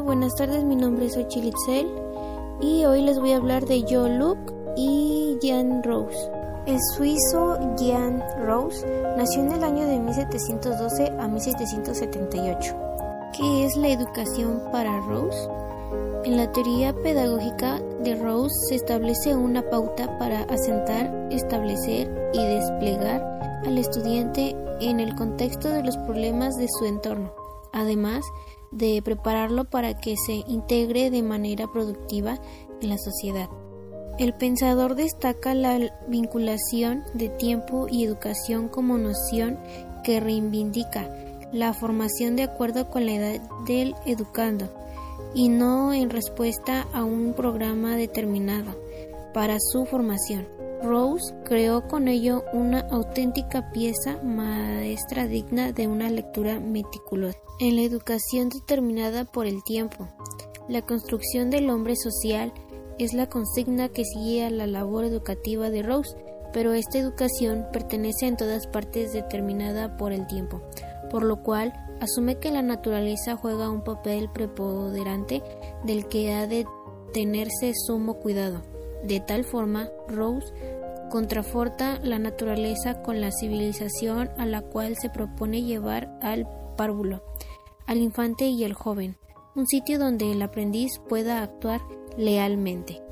Hola, buenas tardes, mi nombre es Ochilitzel y hoy les voy a hablar de Joe Luke y Jan Rose. El suizo Jan Rose nació en el año de 1712 a 1778. ¿Qué es la educación para Rose? En la teoría pedagógica de Rose se establece una pauta para asentar, establecer y desplegar al estudiante en el contexto de los problemas de su entorno, además de prepararlo para que se integre de manera productiva en la sociedad. El pensador destaca la vinculación de tiempo y educación como noción que reivindica la formación de acuerdo con la edad del educando y no en respuesta a un programa determinado para su formación. Rose creó con ello una auténtica pieza maestra digna de una lectura meticulosa. En la educación determinada por el tiempo, la construcción del hombre social es la consigna que sigue a la labor educativa de Rose, pero esta educación pertenece en todas partes determinada por el tiempo, por lo cual asume que la naturaleza juega un papel preponderante del que ha de tenerse sumo cuidado. De tal forma, Rose contraforta la naturaleza con la civilización a la cual se propone llevar al párvulo, al infante y al joven, un sitio donde el aprendiz pueda actuar lealmente.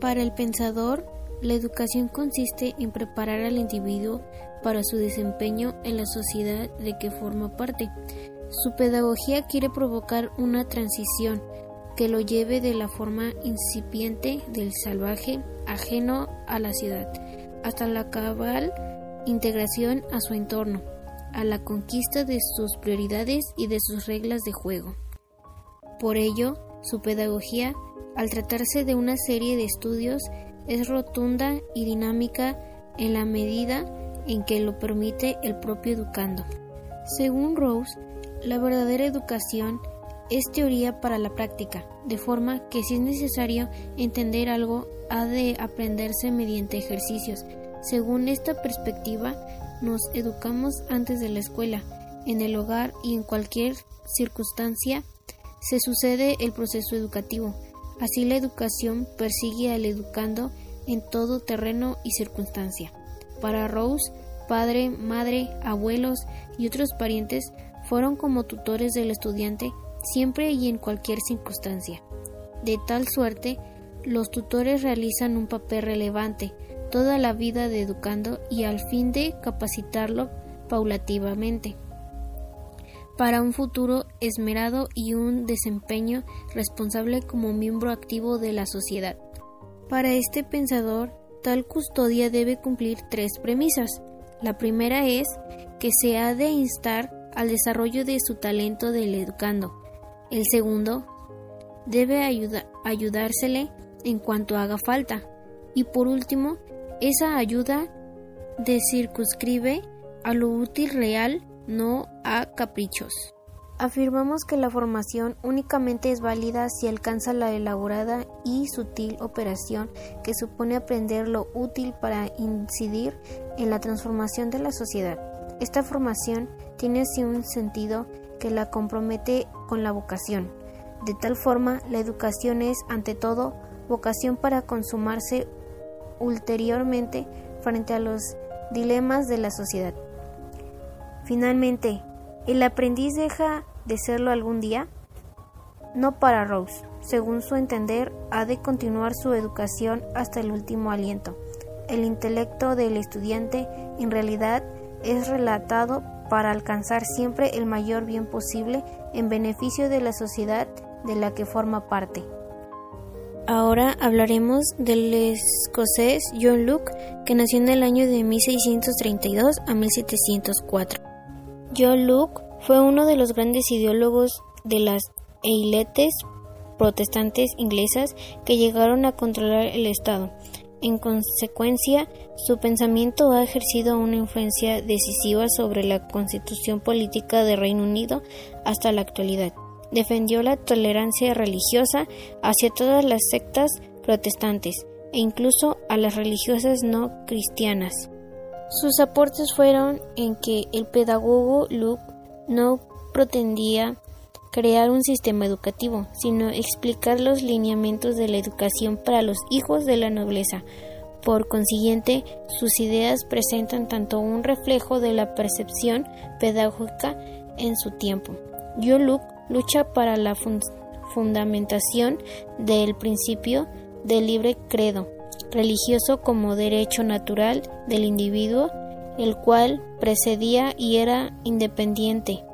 Para el pensador, la educación consiste en preparar al individuo para su desempeño en la sociedad de que forma parte. Su pedagogía quiere provocar una transición que lo lleve de la forma incipiente del salvaje ajeno a la ciudad hasta la cabal integración a su entorno, a la conquista de sus prioridades y de sus reglas de juego. Por ello, su pedagogía, al tratarse de una serie de estudios, es rotunda y dinámica en la medida en que lo permite el propio educando. Según Rose, la verdadera educación es teoría para la práctica, de forma que si es necesario entender algo, ha de aprenderse mediante ejercicios. Según esta perspectiva, nos educamos antes de la escuela, en el hogar y en cualquier circunstancia se sucede el proceso educativo. Así la educación persigue al educando en todo terreno y circunstancia. Para Rose, padre, madre, abuelos y otros parientes fueron como tutores del estudiante siempre y en cualquier circunstancia. De tal suerte, los tutores realizan un papel relevante toda la vida de educando y al fin de capacitarlo paulativamente para un futuro esmerado y un desempeño responsable como miembro activo de la sociedad. Para este pensador, tal custodia debe cumplir tres premisas. La primera es que se ha de instar al desarrollo de su talento del educando. El segundo, debe ayudársele en cuanto haga falta. Y por último, esa ayuda de circunscribe a lo útil real, no a caprichos. Afirmamos que la formación únicamente es válida si alcanza la elaborada y sutil operación que supone aprender lo útil para incidir en la transformación de la sociedad. Esta formación tiene así un sentido que la compromete con la vocación. De tal forma, la educación es, ante todo, vocación para consumarse ulteriormente frente a los dilemas de la sociedad. Finalmente, ¿el aprendiz deja de serlo algún día? No para Rose. Según su entender, ha de continuar su educación hasta el último aliento. El intelecto del estudiante en realidad es relatado para alcanzar siempre el mayor bien posible en beneficio de la sociedad de la que forma parte. Ahora hablaremos del escocés John Locke, que nació en el año de 1632 a 1704. John Locke fue uno de los grandes ideólogos de las eiletes protestantes inglesas que llegaron a controlar el Estado. En consecuencia, su pensamiento ha ejercido una influencia decisiva sobre la constitución política del Reino Unido hasta la actualidad defendió la tolerancia religiosa hacia todas las sectas protestantes e incluso a las religiosas no cristianas. Sus aportes fueron en que el pedagogo Luke no pretendía crear un sistema educativo, sino explicar los lineamientos de la educación para los hijos de la nobleza. Por consiguiente, sus ideas presentan tanto un reflejo de la percepción pedagógica en su tiempo. Yo lucha para la fundamentación del principio del libre credo religioso como derecho natural del individuo, el cual precedía y era independiente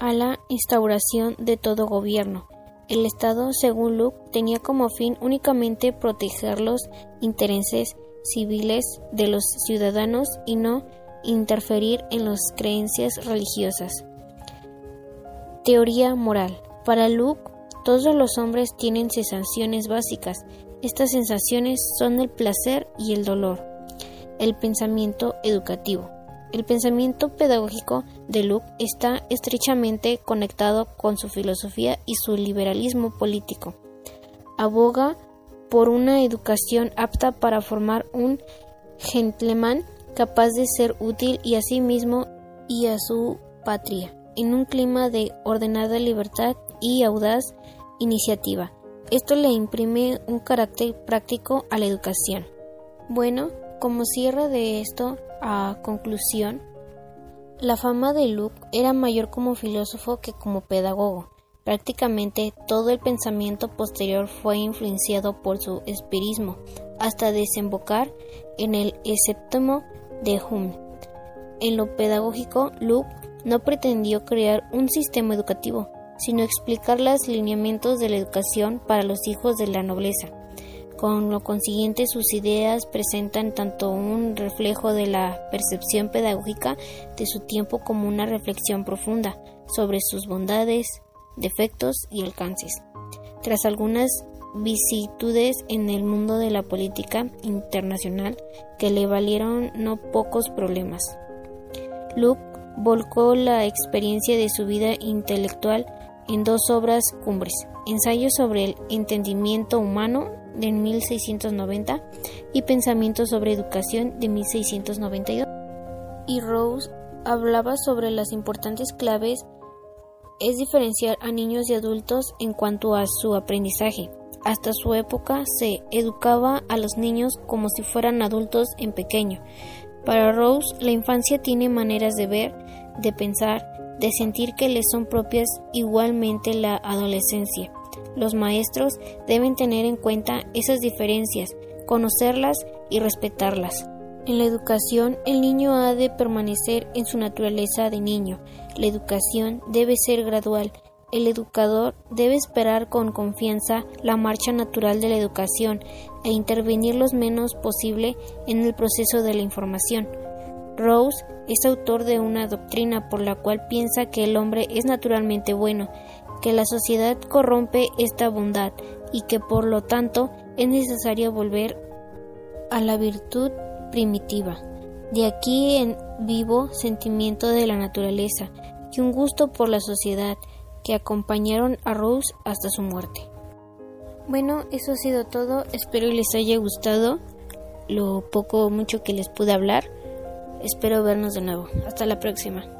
a la instauración de todo gobierno. El Estado, según Luke, tenía como fin únicamente proteger los intereses civiles de los ciudadanos y no interferir en las creencias religiosas. Teoría moral. Para Luke, todos los hombres tienen sensaciones básicas. Estas sensaciones son el placer y el dolor. El pensamiento educativo. El pensamiento pedagógico de Luke está estrechamente conectado con su filosofía y su liberalismo político. Aboga por una educación apta para formar un gentleman capaz de ser útil y a sí mismo y a su patria, en un clima de ordenada libertad y audaz iniciativa. Esto le imprime un carácter práctico a la educación. Bueno, como cierre de esto, a conclusión, la fama de Luke era mayor como filósofo que como pedagogo. Prácticamente todo el pensamiento posterior fue influenciado por su espirismo, hasta desembocar en el esceptimo de Hume. En lo pedagógico, Luke no pretendió crear un sistema educativo, sino explicar los lineamientos de la educación para los hijos de la nobleza. Con lo consiguiente, sus ideas presentan tanto un reflejo de la percepción pedagógica de su tiempo como una reflexión profunda sobre sus bondades, defectos y alcances. Tras algunas vicisitudes en el mundo de la política internacional que le valieron no pocos problemas. Luke volcó la experiencia de su vida intelectual en dos obras cumbres, Ensayo sobre el entendimiento humano de 1690 y Pensamiento sobre Educación de 1692. Y Rose hablaba sobre las importantes claves es diferenciar a niños y adultos en cuanto a su aprendizaje. Hasta su época se educaba a los niños como si fueran adultos en pequeño. Para Rose, la infancia tiene maneras de ver, de pensar, de sentir que le son propias igualmente la adolescencia. Los maestros deben tener en cuenta esas diferencias, conocerlas y respetarlas. En la educación, el niño ha de permanecer en su naturaleza de niño. La educación debe ser gradual. El educador debe esperar con confianza la marcha natural de la educación e intervenir lo menos posible en el proceso de la información. Rose es autor de una doctrina por la cual piensa que el hombre es naturalmente bueno que la sociedad corrompe esta bondad y que por lo tanto es necesario volver a la virtud primitiva. De aquí en vivo sentimiento de la naturaleza y un gusto por la sociedad que acompañaron a Rose hasta su muerte. Bueno, eso ha sido todo. Espero les haya gustado lo poco o mucho que les pude hablar. Espero vernos de nuevo. Hasta la próxima.